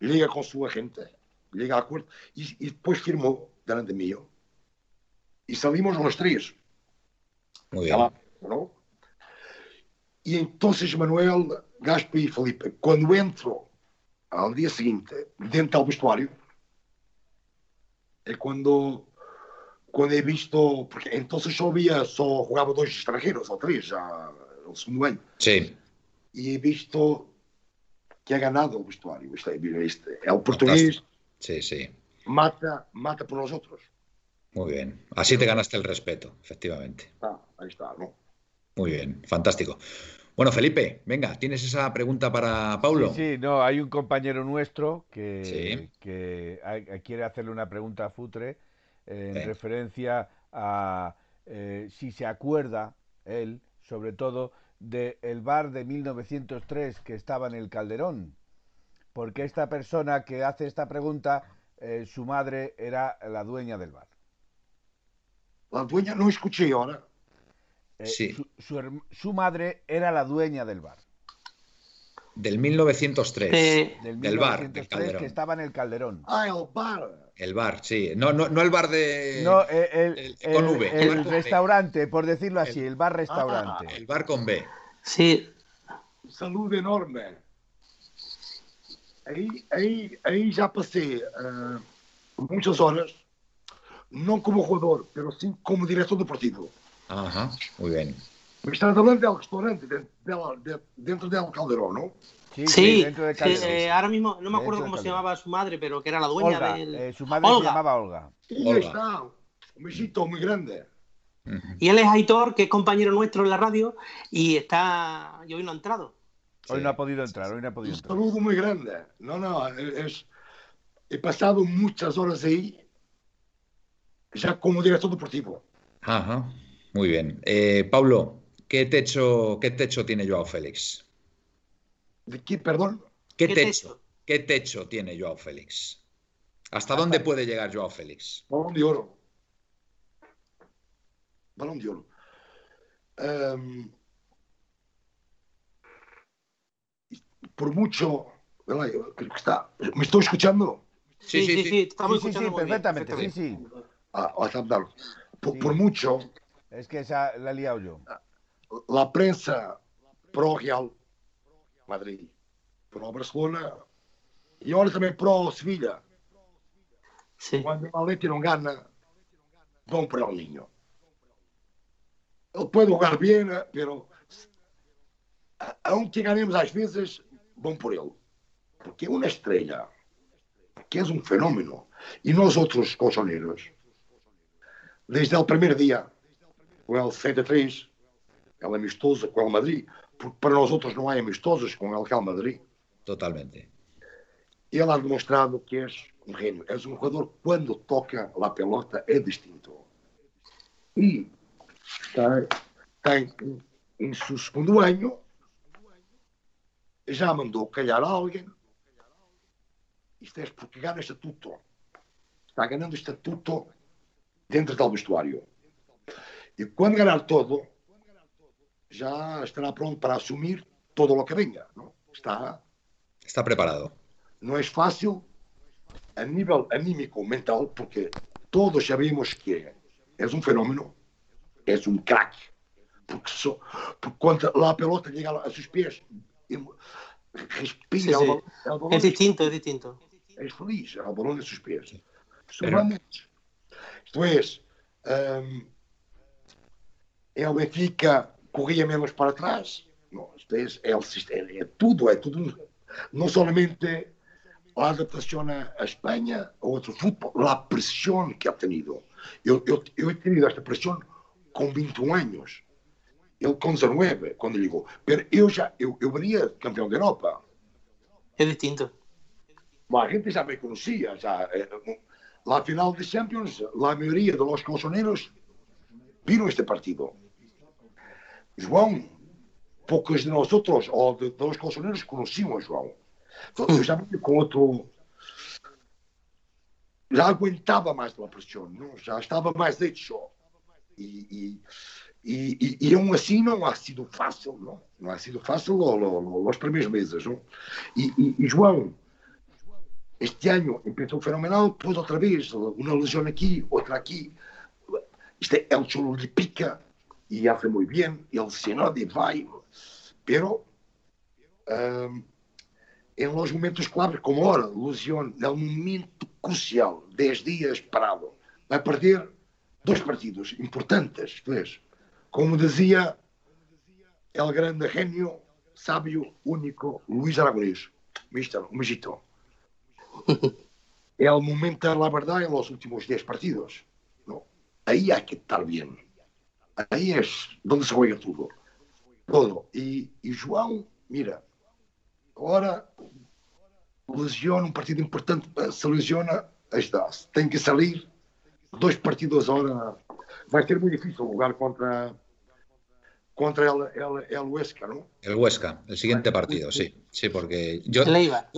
[SPEAKER 2] liga com sua gente, liga a acordo e, e depois firmou delante mío. E salimos nós três.
[SPEAKER 1] Muy bien.
[SPEAKER 2] Ela, não? E entonces Manuel, Gaspe e Felipe, quando entro ao dia seguinte dentro do vestuário, é quando quando he visto, porque entonces só havia, só jogava dois estrangeiros, ou três, já no segundo ano.
[SPEAKER 1] Sí,
[SPEAKER 2] e he visto que ha ganado el vestuario. Este, este, el portugués
[SPEAKER 1] sí, sí.
[SPEAKER 2] mata, mata por nosotros.
[SPEAKER 1] Muy bien. Así te ganaste el respeto, efectivamente.
[SPEAKER 2] Ah, ahí está, ¿no?
[SPEAKER 1] Muy bien, fantástico. Bueno, Felipe, venga, ¿tienes esa pregunta para Paulo?
[SPEAKER 4] Sí, sí, no, hay un compañero nuestro que,
[SPEAKER 1] Sí.
[SPEAKER 4] que hay- quiere hacerle una pregunta a Futre eh, en
[SPEAKER 1] Sí.
[SPEAKER 4] referencia a eh, si se acuerda él, sobre todo, del bar de 1903 que estaba en el Calderón. Porque esta persona que hace esta pregunta, eh, su madre era la dueña del bar.
[SPEAKER 2] La dueña no escuché ahora.
[SPEAKER 4] Eh,
[SPEAKER 1] Sí.
[SPEAKER 4] su, su herm- su madre era la dueña del bar.
[SPEAKER 1] Del 1903.
[SPEAKER 3] Eh,
[SPEAKER 4] Del
[SPEAKER 1] Del bar, del
[SPEAKER 4] 1903
[SPEAKER 1] Calderón.
[SPEAKER 4] que estaba en el Calderón.
[SPEAKER 2] Ah, el bar.
[SPEAKER 1] El bar, sí. No, no, no el bar de.
[SPEAKER 4] No, el,
[SPEAKER 1] el-
[SPEAKER 4] el-
[SPEAKER 1] con V,
[SPEAKER 4] el
[SPEAKER 1] bar
[SPEAKER 4] restaurante, por decirlo así,
[SPEAKER 1] El-
[SPEAKER 4] el bar restaurante.
[SPEAKER 2] Ah,
[SPEAKER 1] El bar con B.
[SPEAKER 3] sí,
[SPEAKER 2] Saúde enorme. Aí, aí, aí já passei ah, muitas horas, não como jogador, mas sim como diretor deportivo.
[SPEAKER 1] Ajá, muy bien.
[SPEAKER 2] Me estás hablando del restaurante dentro, de, de, dentro del Calderón, ¿no?
[SPEAKER 3] Sí, sí, dentro de Calderón. Eh, ahora mismo no me acuerdo cómo se llamaba su madre, pero que era la dueña
[SPEAKER 4] Olga,
[SPEAKER 3] del...
[SPEAKER 4] eh, su madre Olga. se llamaba Olga.
[SPEAKER 2] Sí, Olga. está. Un besito muy grande.
[SPEAKER 3] Y él es Aitor, que es compañero nuestro en la radio, y está. Y hoy no ha entrado.
[SPEAKER 4] Hoy sí. no ha podido entrar, hoy no ha podido
[SPEAKER 2] Un
[SPEAKER 4] entrar.
[SPEAKER 2] saludo muy grande. No, no, es, he pasado muchas horas ahí, ya como director deportivo.
[SPEAKER 1] Ajá, muy bien. Eh, Pablo, ¿qué techo, ¿qué techo tiene Joao Félix?
[SPEAKER 2] ¿De qué, perdón?
[SPEAKER 1] ¿Qué, ¿Qué techo, techo, ¿Qué techo tiene Joao Félix? ¿Hasta dónde puede llegar Joao Félix?
[SPEAKER 2] Balón de oro. Balón de oro. Um, por mucho. Creo que está. ¿Me estoy escuchando?
[SPEAKER 3] Sí, sí, sí. sí,
[SPEAKER 4] estamos sí, sí, sí perfectamente, sí, sí.
[SPEAKER 2] Ah, por, por, mucho.
[SPEAKER 4] Es que esa la he liado yo.
[SPEAKER 2] la prensa pro Real Madrid, pro Barcelona e olha também pro Sevilha.
[SPEAKER 3] Sim.
[SPEAKER 2] Quando o Valente não ganha, vão para o Ninho. Ele pode jogar bem, eh, pero aonde ganhamos às vezes, bom por ele. Porque é uma estrela. Porque é um fenómeno E nós outros colchoneiros, desde o primeiro dia, o L73, ela é amistosa com o Real Madrid, porque para nós outros não há amistosas com o Real Madrid.
[SPEAKER 1] Totalmente.
[SPEAKER 2] Ele há demonstrado que és um reino, és um jogador quando toca lá pelota é distinto. E tem tem em seu segundo ano, já mandou calhar alguém. Isto é porque ganha estatuto. Está ganhando estatuto dentro do vestuário. E quando ganhar todo, já estará pronto para assumir todo o que venha. Está,
[SPEAKER 1] está preparado.
[SPEAKER 2] não é fácil a nível anímico, mental, porque todos sabemos que é um fenómeno, é um crack. Porque, só porque lá la pelota chega a seus pés respira é
[SPEAKER 3] sí. El, distinto, é distinto.
[SPEAKER 2] é feliz, é o balão sus seus pés. Pero... Isto é, um, é o Benfica corria menos para trás. Não, é, é, o sistema, é tudo, é tudo. Não somente a adaptação a Espanha, a outro futebol, a pressão que ha tenido. Eu, eu, eu he tenido esta pressão com 21 anos. Ele com 19, quando ligou. Pero eu já, eu, eu venia campeão da Europa.
[SPEAKER 3] Es distinto.
[SPEAKER 2] Mas a gente já me conhecia. Já, eh, la final de Champions, la maioria de los colchoneros viram este partido. João, poucos de nós outros, ou de, de los colchoneros, conheciam a João. Então, eu já vinha com outro. Já aguentava mais pela pressão, não? já estava mais hecho. E, e, e, e aún assim não ha sido fácil, não? Não ha sido fácil lo, os primeiros meses, não? E, e, e João, este ano empezou fenomenal, depois outra vez, uma lesão aqui, outra aqui. Isto é, ele solo lhe pica e hace muy bien, ele se nota e vai. Pero, em los momentos claves, como ahora, lesión, é um momento crucial, 10 dias parado, vai perder dois partidos importantes, vês? Como dizia el grande genio, sábio, único, Luís Aragonés, mister, um mexito. É o momento de la verdad en los últimos 10 partidos. ¿no? Ahí hay que estar bien. Ahí es donde se juega todo. Todo. Y, y João, mira, agora lesiona um partido importante, se lesiona, aí está. Tem que sair dois partidos agora. Vai ser muito difícil jogar contra contra el, el, el Huesca, ¿no?
[SPEAKER 1] El Huesca, el siguiente partido, sí. Sí, porque yo.
[SPEAKER 3] El Eibar.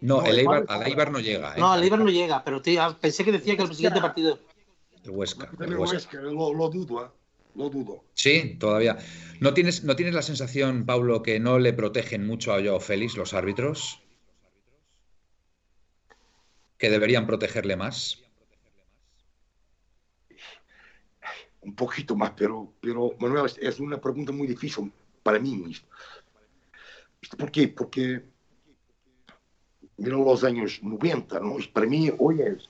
[SPEAKER 1] No,
[SPEAKER 2] No,
[SPEAKER 1] el Eibar, al Eibar no llega. ¿eh?
[SPEAKER 3] No, el Eibar no llega, pero tío, pensé que decía que el siguiente partido.
[SPEAKER 1] El Huesca. el. Huesca,
[SPEAKER 2] lo, lo dudo, ¿eh? Lo dudo.
[SPEAKER 1] Sí, todavía. ¿No tienes, ¿No tienes la sensación, Pablo, que no le protegen mucho a Joao Félix los árbitros? ¿Que deberían protegerle más?
[SPEAKER 2] Un poquito más, pero, pero Manuel, es- una pregunta muy difícil para mí. Isto por quê? Porque, mira los años 90, ¿no? Para mí hoy es,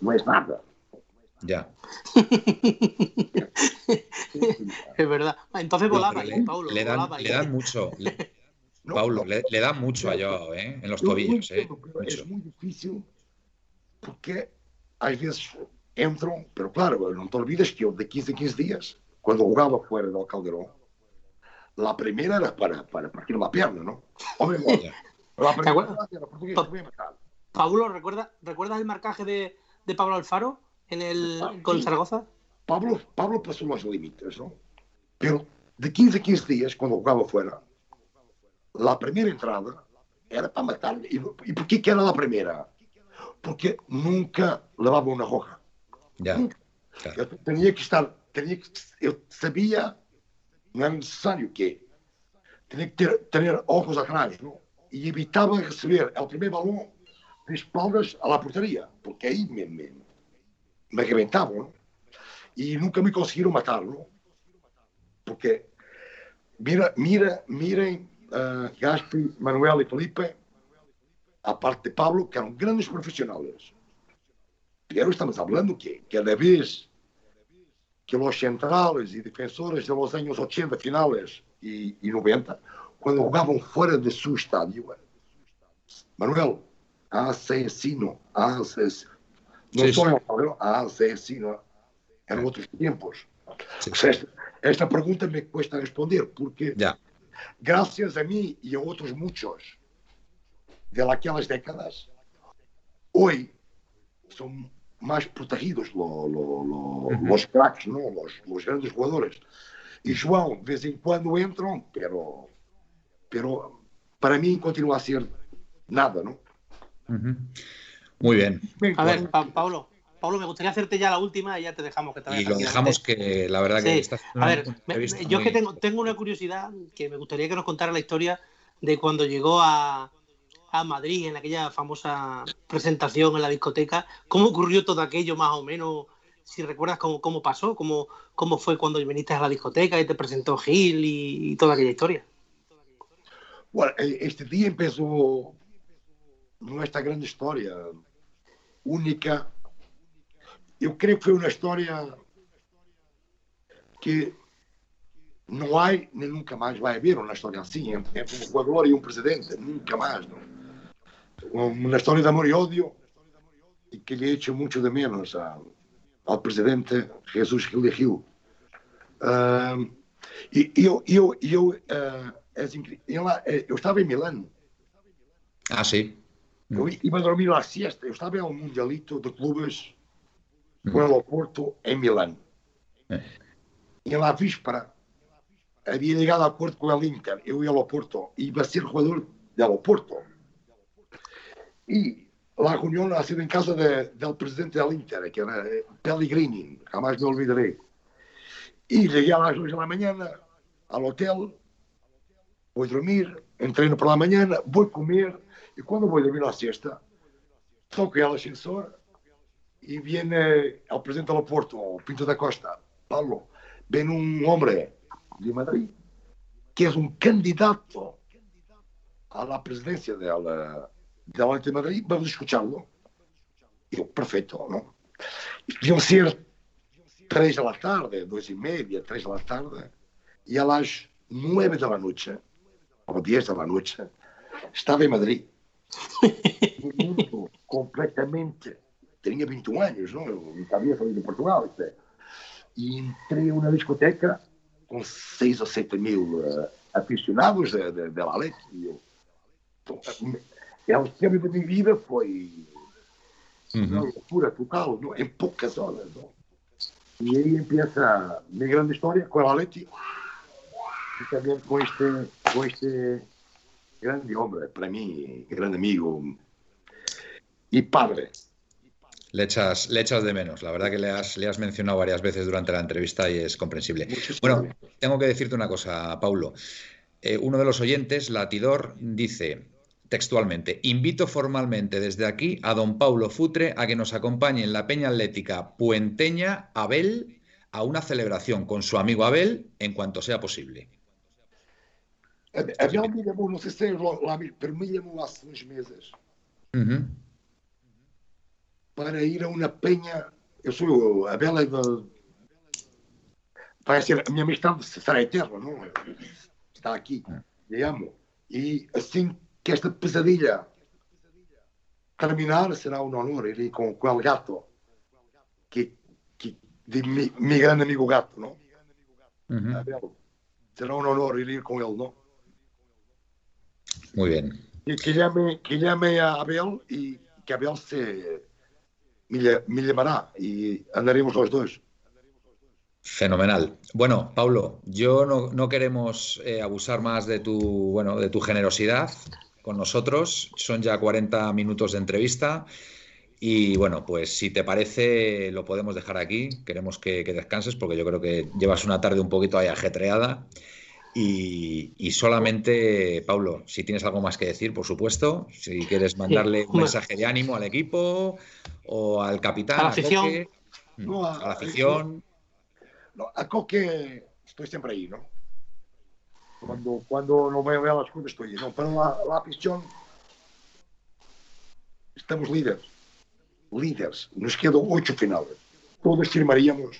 [SPEAKER 2] no es nada.
[SPEAKER 1] Ya. <laughs>
[SPEAKER 3] es verdad. Entonces volaba,
[SPEAKER 1] no,
[SPEAKER 3] le, Paulo.
[SPEAKER 1] Le dan,
[SPEAKER 3] volaba,
[SPEAKER 1] le dan mucho. Le, <laughs> no, Paulo, le, le, dan mucho a Joao, ¿eh? En los tobillos, ¿eh?
[SPEAKER 2] Es muy difícil porque às vezes entram, pero claro, não te olvides que eu de 15 a 15 dias, quando jogava fora do Calderón, la primera era para, para partir la pierna, ¿no? Hombre, <laughs> la primera era portugués,
[SPEAKER 3] pa Pablo, ¿recuerda, ¿recuerdas el marcaje de, de Pablo Alfaro en el ah, con Zaragoza?
[SPEAKER 2] Pablo, Pablo pasó los límites, ¿no? Pero de 15 a 15 días, cuando jugaba fuera, la primera entrada era para matar. ¿Y, y por qué que era la primera? Porque nunca levava una hoja.
[SPEAKER 1] Ya.
[SPEAKER 2] Claro. Eu tenía que estar, tenía que, eu sabía, no era necesario que tenía que ter, tener ojos atrás, ¿no? Y evitaba receber el primer balón de espaldas a la portería, porque ahí me, me, me reventaban y nunca me consiguieron matarlo. Porque, mira, mira, miren, uh, Gaspi, Manuel y Felipe, aparte de Pablo, que eram grandes profissionais. Pero estamos falando que cada vez que os centrais e defensores dos anos 80, finales e, 90, quando jogavam fora de seu estádio, Manuel, assassino, assassino, não sim, só Ah, sim, sim, não. eram outros tempos. Esta, esta, pergunta me cuesta responder, porque
[SPEAKER 1] yeah.
[SPEAKER 2] graças a mim e a outros muitos daquelas décadas, hoje são mais protegidos lo, lo, lo, uhum. os craques, não, os, os grandes jogadores. E João, de vez em quando entram, pero, pero para mim continua a ser nada,
[SPEAKER 1] não? Uhum. Muy bien.
[SPEAKER 3] A ver, pa Pablo, Pablo, me gustaría hacerte ya la última y ya te dejamos que te
[SPEAKER 1] Y lo dejamos que la verdad que
[SPEAKER 3] sí.
[SPEAKER 1] estás
[SPEAKER 3] A ver, me, yo muy... es que tengo, tengo una curiosidad que me gustaría que nos contara la historia de cuando llegó a, a Madrid en aquella famosa presentación en la discoteca. ¿Cómo ocurrió todo aquello más o menos? Si recuerdas cómo, cómo pasó, cómo, cómo fue cuando viniste a la discoteca y te presentó Gil y, y toda aquella historia.
[SPEAKER 2] Bueno, este día empezó nuestra gran história única. Eu creio que foi uma história que não há nem nunca mais vai haver uma história assim entre, entre um jogador e um presidente. Nunca mais. Não. Uma história de amor e ódio e que lhe echo muito de menos ao, ao presidente Jesus Gil de Gil. Uh, e eu, eu, eu, uh, eu, eu estava em Milano.
[SPEAKER 1] Ah, sim.
[SPEAKER 2] Eu iba a dormir à siesta. Eu estava em um mundialito de clubes com el Oporto em Milão.
[SPEAKER 1] É.
[SPEAKER 2] E na víspera havia ligado a acordo com o Inter. Eu ia ao Oporto e iba a ser jogador do Oporto. E a reunião ha sido em casa de, del presidente del Inter, que era Pellegrini, jamás me olvidaré. E cheguei às duas da manhã ao hotel, vou dormir, entreno para a manhã, vou comer, e quando vou dormir na sexta, toco ela ascensor e vem ao presidente do Porto, ao Pinto da Costa, Paulo, vem um homem de Madrid que é um candidato à presidência dela, dela de Madrid, vamos escutá-lo. Eu, perfeito, não? Deviam ser três da tarde, duas e meia, três da tarde, e elas nove da noite ou dez da noite, estava em Madrid. <laughs> mundo completamente. Tinha 21 anos, não? Eu não sabia sair de Portugal. Até. E entrei numa discoteca com 6 ou 7 mil uh, aficionados da, Lalec. E eu, o tema da minha vida foi uhum. uma loucura total, não? em poucas horas. Não? E aí empieza a minha grande história com a Lalete e também com este, com este grande hombre, para mí, gran amigo y padre.
[SPEAKER 1] Le echas, le echas de menos. La verdad que le has, le has mencionado varias veces durante la entrevista y es comprensible.
[SPEAKER 2] Muchas
[SPEAKER 1] bueno,
[SPEAKER 2] gracias.
[SPEAKER 1] tengo que decirte una cosa, Paulo. Eh, uno de los oyentes, Latidor, dice textualmente, invito formalmente desde aquí a don Paulo Futre a que nos acompañe en la Peña Atlética Puenteña Abel a una celebración con su amigo Abel en cuanto sea posible.
[SPEAKER 2] A Bel me llamou, não sei se é lá, pero me llamou há uns meses
[SPEAKER 1] Uhum.
[SPEAKER 2] para ir a uma penha. Eu sou a Bela é vai ser, a minha amistade será eterna, não? Está aqui, lhe amo. E assim que esta pesadilha terminar, será um honor ir com, com o gato, que, que, de mi, mi grande amigo gato, não? Abel. Será un honor ir con él, ¿no?
[SPEAKER 1] Muy bien.
[SPEAKER 2] Y que llame, que llame a Abel y que Abel se me, llamará y andaremos los dos.
[SPEAKER 1] Fenomenal. Bueno, Paulo, yo no, no queremos eh, abusar más de tu, bueno, de tu generosidad con nosotros. Son ya 40 minutos de entrevista. Y bueno, pues si te parece, lo podemos dejar aquí. Queremos que, que descanses porque yo creo que llevas una tarde un poquito ahí ajetreada. Y, y solamente, Paulo, si tienes algo más que decir, por supuesto, si quieres mandarle un mensaje de ánimo al equipo o al capitán,
[SPEAKER 3] A la afición.
[SPEAKER 1] Coque,
[SPEAKER 2] No, a-
[SPEAKER 1] a la afición.
[SPEAKER 2] No, a Coque estoy siempre ahí, ¿no? Cuando, cuando no veo las cosas estoy ahí, ¿no? Pero la, la afición, estamos líderes. Líderes. Nos quedan ocho finales. Todos firmaríamos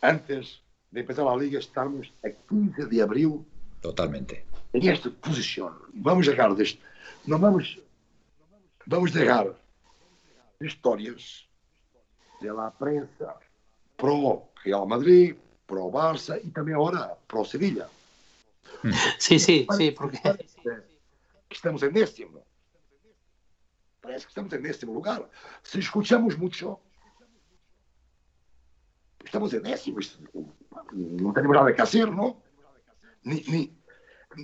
[SPEAKER 2] antes de empezar la liga, estamos a 15 de abril
[SPEAKER 1] Totalmente.
[SPEAKER 2] en esta posición. Vamos llegar de esto. No vamos, vamos llegar histórias de la prensa pro Real Madrid, pro Barça y también ahora pro Sevilla.
[SPEAKER 3] Sí, sí, sí, porque
[SPEAKER 2] Parece que estamos en décimo. Parece que estamos en décimo lugar. Si escuchamos mucho, estamos em décimos, não temos nada que hacer, não? nem ni,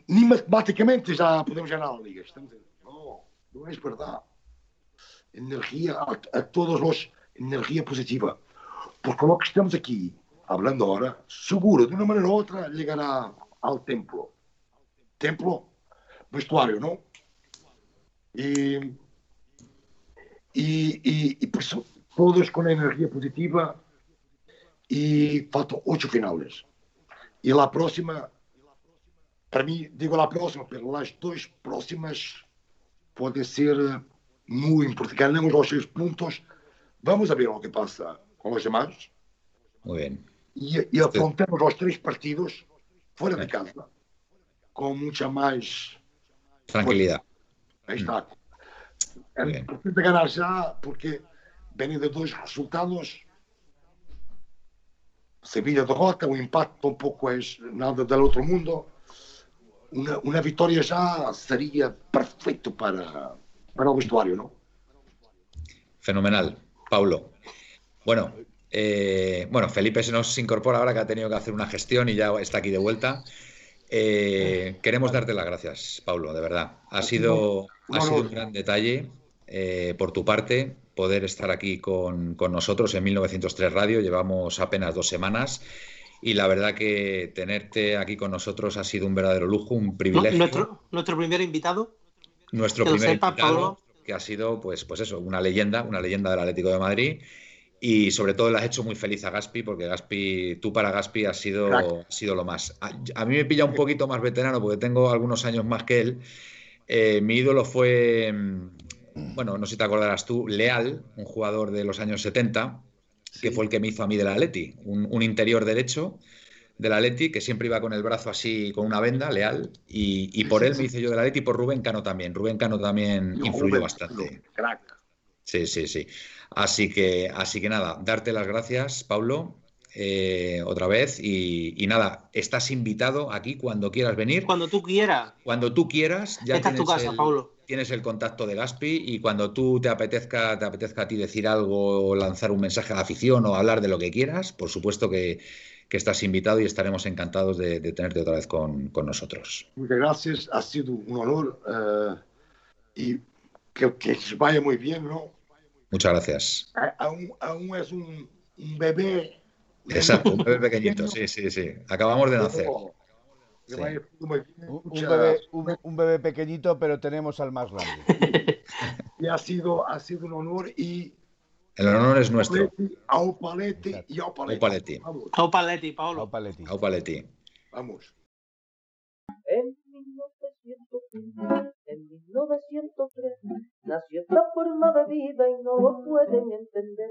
[SPEAKER 2] ni matematicamente já podemos ganhar a liga. Estamos não, não é verdade. Energia a, a todos nós, energia positiva. Porque logo que estamos aqui, falando agora, seguro, de uma maneira ou outra, chegará ao templo. Templo, vestuário, não? E, e, e, e por isso, todos com a energia positiva, e faltam oito finales. E lá próxima, para mim, digo lá próxima, pelas duas próximas, podem ser muito importantes. Ganhamos os seis pontos. Vamos a ver o que passa com os demais.
[SPEAKER 1] Muy bem
[SPEAKER 2] E, e afrontamos os três partidos fora de eh. casa, com muita mais
[SPEAKER 1] tranquilidade.
[SPEAKER 2] Aí está. É importante ganhar já, porque vêm de dois resultados Sevilla derrota, o empate tampouco é nada del outro mundo. Uma, uma vitória já seria perfeito para, para o vestuário, não?
[SPEAKER 1] Fenomenal. Paulo. Bueno, eh, bueno, Felipe se nos incorpora ahora que ha tenido que hacer una gestión y ya está aquí de vuelta. Eh, queremos darte las gracias, Paulo, de verdad. Ha sido, ha sido un gran detalle eh, por tu parte poder estar aquí con, con nosotros en 1903 Radio. Llevamos apenas dos semanas y la verdad que tenerte aquí con nosotros ha sido un verdadero lujo, un privilegio.
[SPEAKER 3] nuestro, nuestro primer invitado.
[SPEAKER 1] Nuestro
[SPEAKER 3] que
[SPEAKER 1] primer invitado,
[SPEAKER 3] Pablo.
[SPEAKER 1] que ha sido, pues, pues eso, una leyenda, una leyenda del Atlético de Madrid. Y sobre todo le has hecho muy feliz a Gaspi, porque Gaspi, tú para Gaspi has sido, has sido lo más. A, a mí me pilla un poquito más veterano, porque tengo algunos años más que él. Eh, mi ídolo fue, mm, bueno, no sé si te acordarás tú, Leal, un jugador de los años 70, que fue el que me hizo a mí del Atleti, un, un interior derecho del Atleti, que siempre iba con el brazo así, con una venda, Leal, y, y por él me hice yo del Atleti y por Rubén Cano también. Rubén Cano también influyó bastante.
[SPEAKER 2] Crack.
[SPEAKER 1] Sí, sí, sí. Así que, así que nada, darte las gracias, Paulo, eh, otra vez. Y, y nada, estás invitado aquí cuando quieras venir.
[SPEAKER 3] Cuando tú quieras.
[SPEAKER 1] Cuando tú quieras, ya
[SPEAKER 3] Esta es tu
[SPEAKER 1] tienes
[SPEAKER 3] casa,
[SPEAKER 1] el,
[SPEAKER 3] Paulo.
[SPEAKER 1] tienes el contacto de Gaspi y cuando tú te apetezca, te apetezca a ti decir algo o lanzar un mensaje a la afición o hablar de lo que quieras, por supuesto que, que estás invitado y estaremos encantados de, de tenerte otra vez con, con nosotros.
[SPEAKER 2] Muchas gracias, ha sido un honor eh, y que, vaya muy bien, ¿no?
[SPEAKER 1] Muchas gracias.
[SPEAKER 2] A- Aún, aún es un, un bebé.
[SPEAKER 1] Exacto, un bebé <laughs> pequeñito, sí, sí, sí. Acabamos de nacer. Sí.
[SPEAKER 4] Un, bebé, un- un bebé pequeñito, pero tenemos al más grande.
[SPEAKER 2] Y ha sido, ha sido un honor y
[SPEAKER 1] El honor es nuestro.
[SPEAKER 2] Ao Paletti y ao Paletti.
[SPEAKER 1] Au
[SPEAKER 3] Paletti. Paulo.
[SPEAKER 4] Au Paletti.
[SPEAKER 1] Au Paletti.
[SPEAKER 2] vamos.
[SPEAKER 5] En 1903, en 1903, nació esta forma de vida y no lo pueden entender.